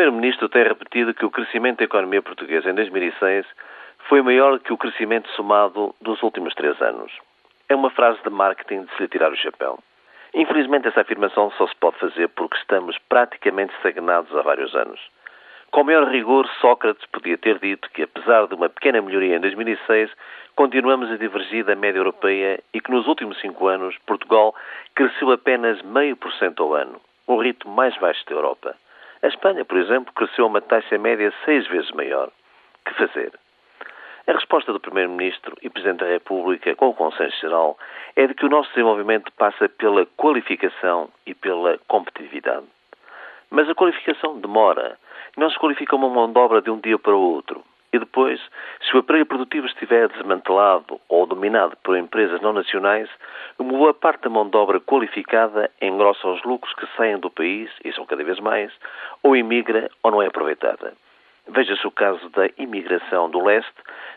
Primeiro-Ministro tem repetido que o crescimento da economia portuguesa em 2006 foi maior que o crescimento somado dos últimos três anos. É uma frase de marketing de se lhe tirar o chapéu. Infelizmente, essa afirmação só se pode fazer porque estamos praticamente estagnados há vários anos. Com maior rigor, Sócrates podia ter dito que, apesar de uma pequena melhoria em 2006, continuamos a divergir da média europeia e que nos últimos cinco anos Portugal cresceu apenas meio por cento ao ano, o ritmo mais baixo da Europa. A Espanha, por exemplo, cresceu a uma taxa média seis vezes maior. Que fazer? A resposta do Primeiro-Ministro e Presidente da República, com o consenso geral, é de que o nosso desenvolvimento passa pela qualificação e pela competitividade. Mas a qualificação demora. Não se qualifica uma mão de obra de um dia para o outro. E depois, se o aparelho produtivo estiver desmantelado ou dominado por empresas não nacionais, uma boa parte da mão de obra qualificada engrossa os lucros que saem do país, e são cada vez mais, ou imigra ou não é aproveitada. Veja-se o caso da imigração do leste,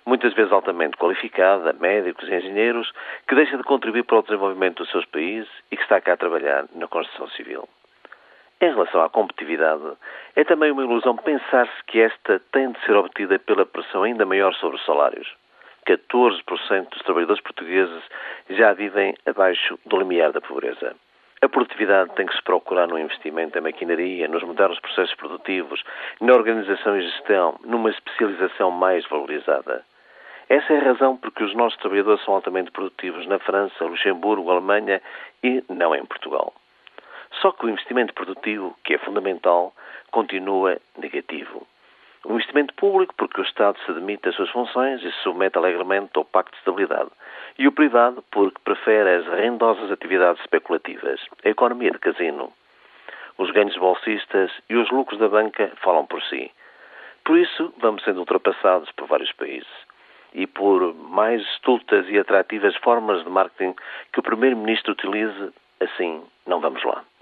muitas vezes altamente qualificada, médicos e engenheiros, que deixa de contribuir para o desenvolvimento dos seus países e que está cá a trabalhar na construção civil. Em relação à competitividade, é também uma ilusão pensar-se que esta tem de ser obtida pela pressão ainda maior sobre os salários. 14% dos trabalhadores portugueses já vivem abaixo do limiar da pobreza. A produtividade tem que se procurar no investimento em maquinaria, nos modernos processos produtivos, na organização e gestão, numa especialização mais valorizada. Essa é a razão porque os nossos trabalhadores são altamente produtivos na França, Luxemburgo, Alemanha e não em Portugal. Só que o investimento produtivo, que é fundamental, continua negativo. O investimento público, porque o Estado se demite das suas funções e se submete alegremente ao Pacto de Estabilidade. E o privado, porque prefere as rendosas atividades especulativas, a economia de casino. Os ganhos bolsistas e os lucros da banca falam por si. Por isso, vamos sendo ultrapassados por vários países. E por mais estultas e atrativas formas de marketing que o Primeiro-Ministro utilize, assim, não vamos lá. Não